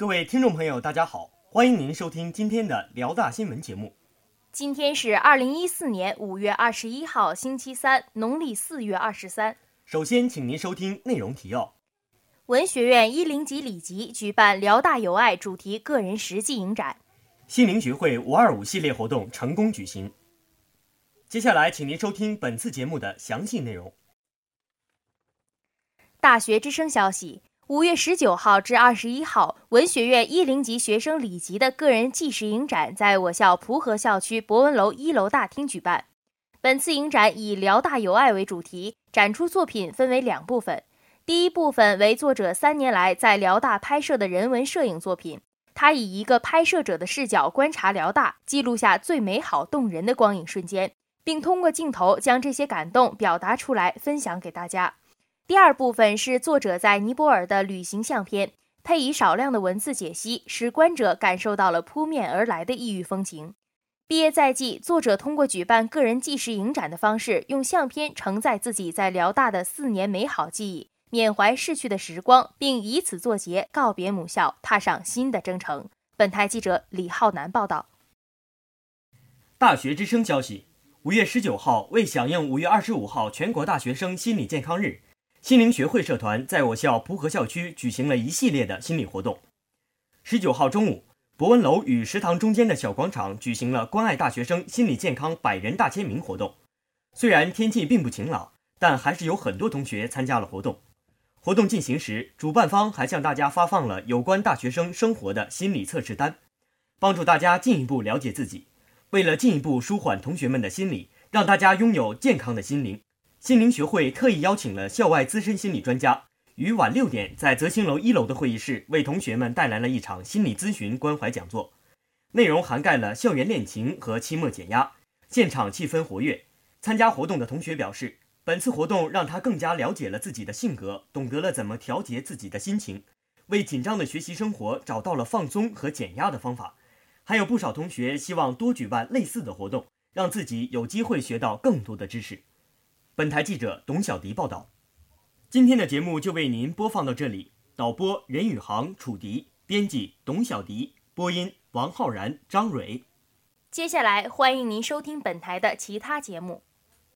各位听众朋友，大家好，欢迎您收听今天的辽大新闻节目。今天是二零一四年五月二十一号，星期三，农历四月二十三。首先，请您收听内容提要：文学院一零级里级举办“辽大有爱”主题个人实际影展，心灵学会“五二五”系列活动成功举行。接下来，请您收听本次节目的详细内容。大学之声消息。五月十九号至二十一号，文学院一零级学生李吉的个人纪实影展在我校蒲河校区博文楼一楼大厅举办。本次影展以“辽大有爱”为主题，展出作品分为两部分。第一部分为作者三年来在辽大拍摄的人文摄影作品，他以一个拍摄者的视角观察辽大，记录下最美好动人的光影瞬间，并通过镜头将这些感动表达出来，分享给大家。第二部分是作者在尼泊尔的旅行相片，配以少量的文字解析，使观者感受到了扑面而来的异域风情。毕业在即，作者通过举办个人纪实影展的方式，用相片承载自己在辽大的四年美好记忆，缅怀逝去的时光，并以此作结，告别母校，踏上新的征程。本台记者李浩南报道。大学之声消息：五月十九号，为响应五月二十五号全国大学生心理健康日。心灵学会社团在我校蒲河校区举行了一系列的心理活动。十九号中午，博文楼与食堂中间的小广场举行了关爱大学生心理健康百人大签名活动。虽然天气并不晴朗，但还是有很多同学参加了活动。活动进行时，主办方还向大家发放了有关大学生生活的心理测试单，帮助大家进一步了解自己。为了进一步舒缓同学们的心理，让大家拥有健康的心灵。心灵学会特意邀请了校外资深心理专家，于晚六点在泽兴楼一楼的会议室为同学们带来了一场心理咨询关怀讲座，内容涵盖了校园恋情和期末减压，现场气氛活跃。参加活动的同学表示，本次活动让他更加了解了自己的性格，懂得了怎么调节自己的心情，为紧张的学习生活找到了放松和减压的方法。还有不少同学希望多举办类似的活动，让自己有机会学到更多的知识。本台记者董小迪报道，今天的节目就为您播放到这里。导播任宇航、楚迪，编辑董小迪，播音王浩然、张蕊。接下来欢迎您收听本台的其他节目。